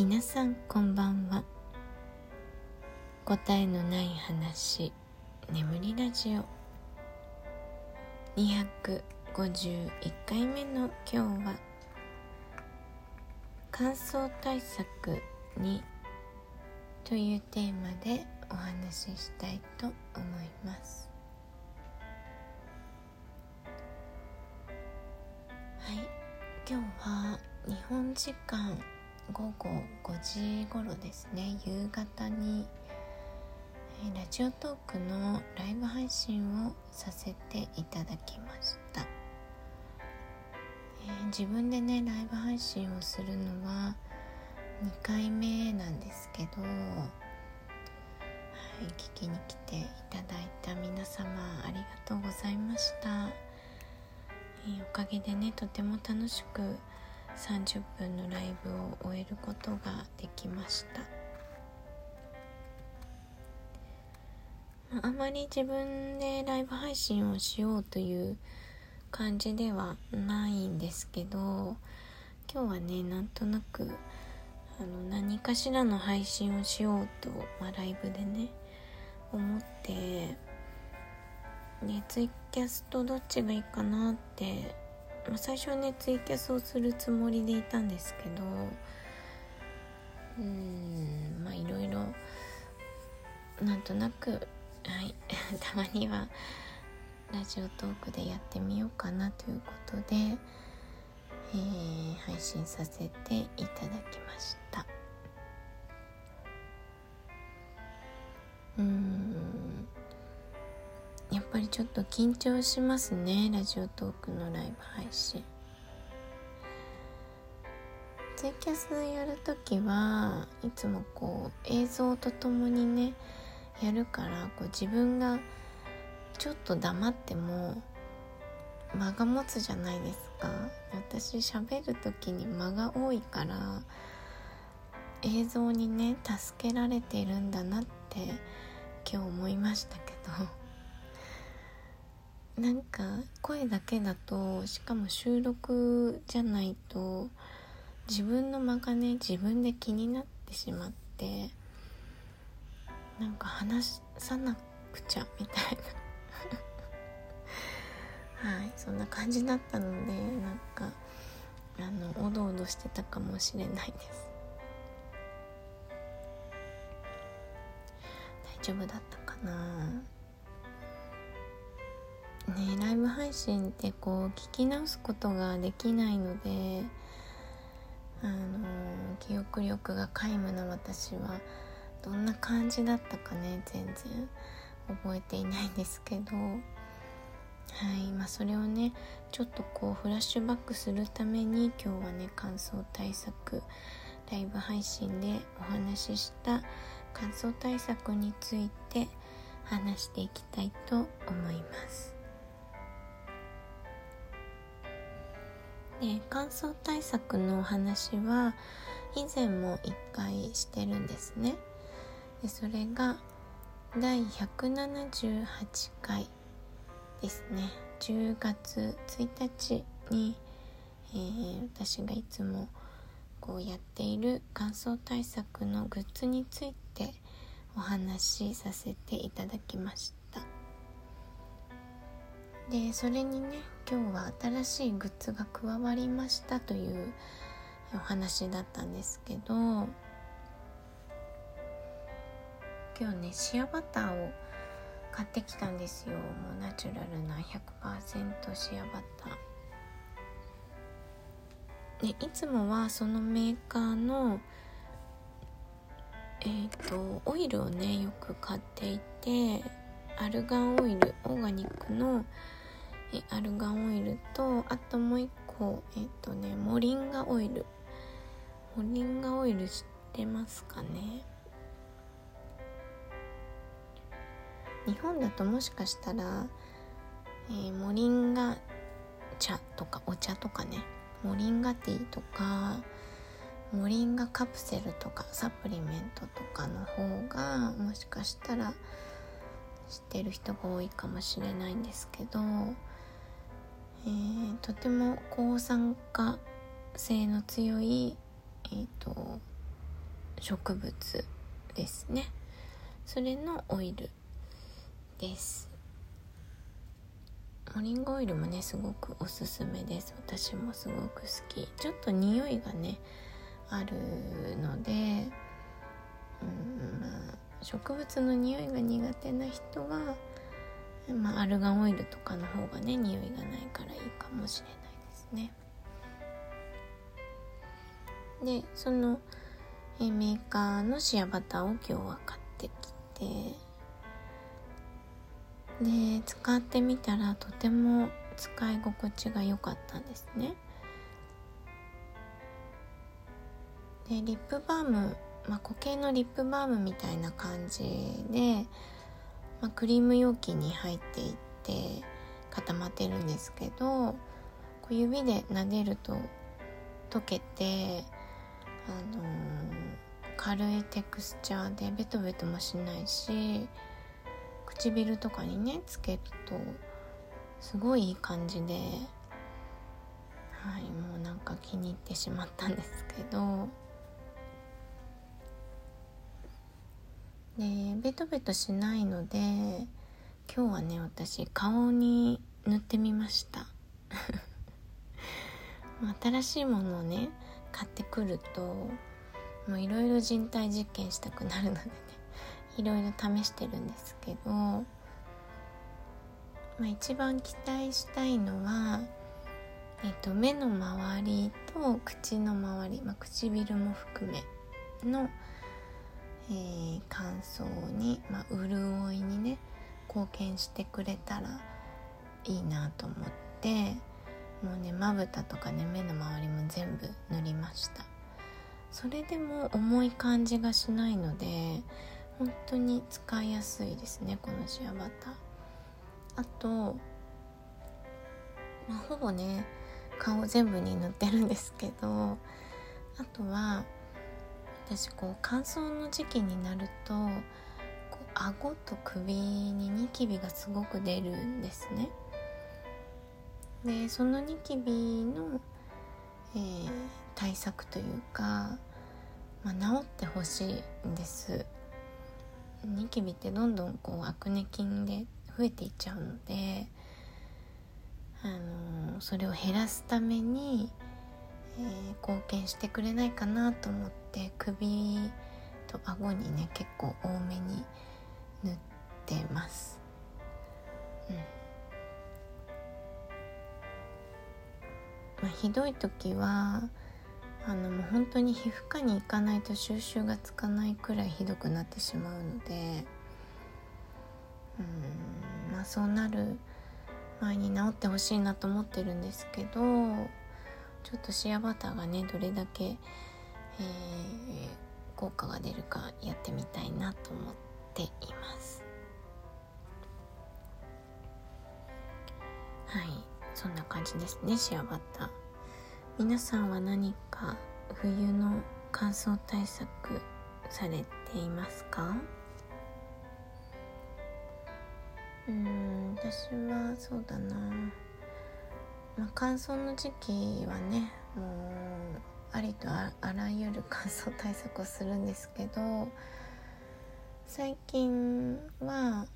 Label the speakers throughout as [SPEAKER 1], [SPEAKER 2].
[SPEAKER 1] 皆さんこんばんは。答えのない話眠りラジオ。251回目の今日は乾燥対策にというテーマでお話ししたいと思います。はい。今日は日本時間午後5時頃ですね。夕方にラジオトークのライブ配信をさせていただきました、えー、自分でねライブ配信をするのは2回目なんですけど、はい、聞きに来ていただいた皆様ありがとうございました、えー、おかげでねとても楽しく30分のライブを終えることができました。あまり自分でライブ配信をしようという感じではないんですけど今日はねなんとなくあの何かしらの配信をしようと、まあ、ライブでね思ってねツイキャスとどっちがいいかなって、最初はねツイキャスをするつもりでいたんですけどうんまあいろいろなんとなくはい たまにはラジオトークでやってみようかなということで、えー、配信させていただきました。うん。っぱりちょっと緊張しますねラジオトークのライブ配信。ツイキャスやるときはいつもこう映像とともにねやるからこう自分がちょっと黙っても間が持つじゃないですか。私喋る時に間が多いから映像にね助けられてるんだなって今日思いましたけど。なんか声だけだとしかも収録じゃないと自分の間がね自分で気になってしまってなんか話さなくちゃみたいな。はいそんな感じだったのでなんかあのおどおどしてたかもしれないです。大丈夫だったかな？ねライブ配信ってこう聞き直すことができないのであの記憶力が皆無な私はどんな感じだったかね全然覚えていないんですけどはいまあそれをねちょっとこうフラッシュバックするために今日はね乾燥対策ライブ配信でお話しした乾燥対策について話していきたいと思います。で乾燥対策のお話は以前も1回してるんですね。でそれが第178回ですね。10月1日に、えー、私がいつもこうやっている乾燥対策のグッズについてお話しさせていただきました。でそれにね今日は新しいグッズが加わりましたというお話だったんですけど今日ねシアバターを買ってきたんですよもうナチュラルな100%シアバター。でいつもはそのメーカーのえっ、ー、とオイルをねよく買っていてアルガンオイルオーガニックのえアルガンオイルとあともう一個えっ、とねモリンガオイル。モリンガオイル知ってますかね？日本だともしかしたら、えー、モリンガ茶とかお茶とかね。モリンガティーとかモリンガカプセルとかサプリメントとかの方がもしかしたら知ってる人が多いかもしれないんですけどえー、とても抗酸化性の強い、えーと、植物ですね。それのオイルです。モリンゴオイルもねすごくおすすめです。私もすごく好き。ちょっと匂いがねあるので、うん、植物の匂いが苦手な人は、アルガンオイルとかの方がね匂いがないからいいかもしれないですね。でそのえメーカーのシアバターを今日は買ってきてで使ってみたらとても使い心地が良かったんですね。でリップバーム、まあ、固形のリップバームみたいな感じで、まあ、クリーム容器に入っていって固まってるんですけどこう指で撫でると溶けて、あのー、軽いテクスチャーでベトベトもしないし唇とかにねつけるとすごいいい感じではいもうなんか気に入ってしまったんですけど。でベトベトしないので今日はね私顔に塗ってみました。新しいものをね買ってくるともういろいろ人体実験したくなるのでねいろいろ試してるんですけど、まあ、一番期待したいのは、えっと、目の周りと口の周り、まあ、唇も含めの、えー、乾燥に、まあ、潤いにね貢献してくれたらいいなと思ってもうねまぶたとかね目の周りも全部塗りました。それでも重い感じがしないので本当に使いやすいですねこのシアバター。あと、まあ、ほぼね顔全部に塗ってるんですけどあとは私こう乾燥の時期になるとこう顎と首にニキビがすごく出るんですね。でそのニキビの、えー、対策というか、まあ、治ってほしいんです。ニキビってどんどんこうアクネ菌で増えていっちゃうので、あのー、それを減らすために、えー、貢献してくれないかなと思って首と顎にね結構多めに塗ってます。うんまあ、ひどい時はあのもう本当に皮膚科に行かないと収集がつかないくらいひどくなってしまうのでうんまあそうなる前に治ってほしいなと思ってるんですけどちょっとシアバターがねどれだけ、えー、効果が出るかやってみたいなと思っています。はいそんな感じですねシアバター。皆さんは何か冬の乾燥対策されていますか？うん私はそうだな、まあ、乾燥の時期はねもうありとあらゆる乾燥対策をするんですけど最近は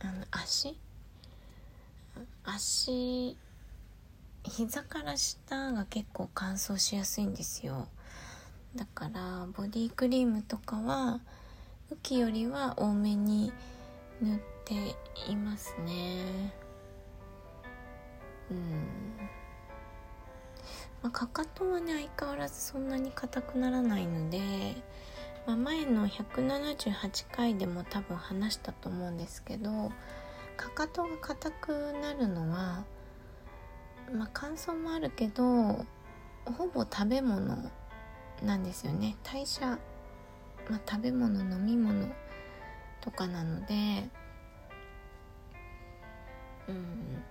[SPEAKER 1] あの足？足膝から下が結構乾燥しやすいんですよ。だからボディクリームとかは浮きよりは多めに塗っていますね。うん。まあ、かかとはね相変わらずそんなに硬くならないので、まあ、前の178回でも多分話したと思うんですけどかかとが硬くなるのはまあ乾燥もあるけどほぼ食べ物なんですよね。代謝、まあ、食べ物飲み物とかなのでうん。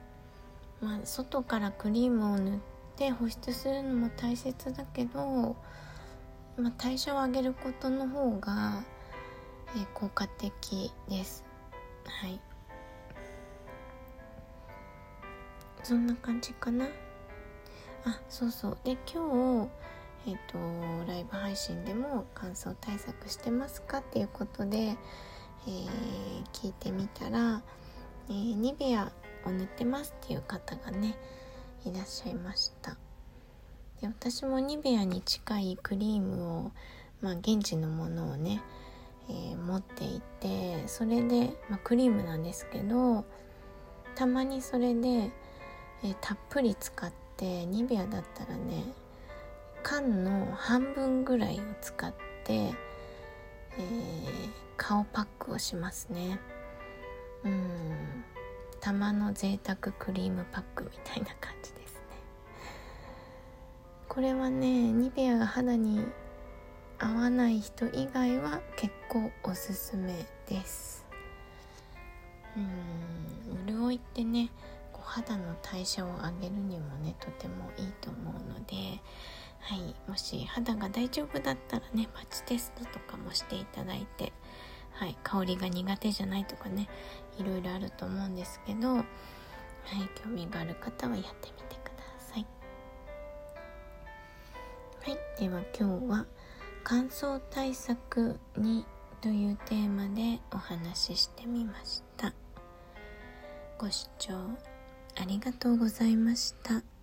[SPEAKER 1] まあ外からクリームを塗って保湿するのも大切だけど、まあ、代謝を上げることの方が、えー、効果的です。はい。そんな感じかな。あそうそう。で今日、えっ、とライブ配信でも乾燥対策してますかっていうことで、えー、聞いてみたら、えー、ニベアを塗ってますっていう方がねいらっしゃいました。で私もニベアに近いクリームを、まあ、現地のものをね、えー、持っていてそれで、まあ、クリームなんですけどたまにそれで、えー、たっぷり使ってニベアだったらね缶の半分ぐらいを使って、えー、顔パックをしますね。うん。玉の贅沢クリームパックみたいな感じですね。これはねニベアが肌に合わない人以外は結構おすすめです。うん潤いってね肌の代謝を上げるにもねとてもいいと思うのではい、もし肌が大丈夫だったらねパッチテストとかもしていただいて、はい、香りが苦手じゃないとかねいろいろあると思うんですけど、はい、興味がある方はやってみてください。はい、では今日は乾燥対策にというテーマでお話ししてみました。ご視聴ありがとうございました。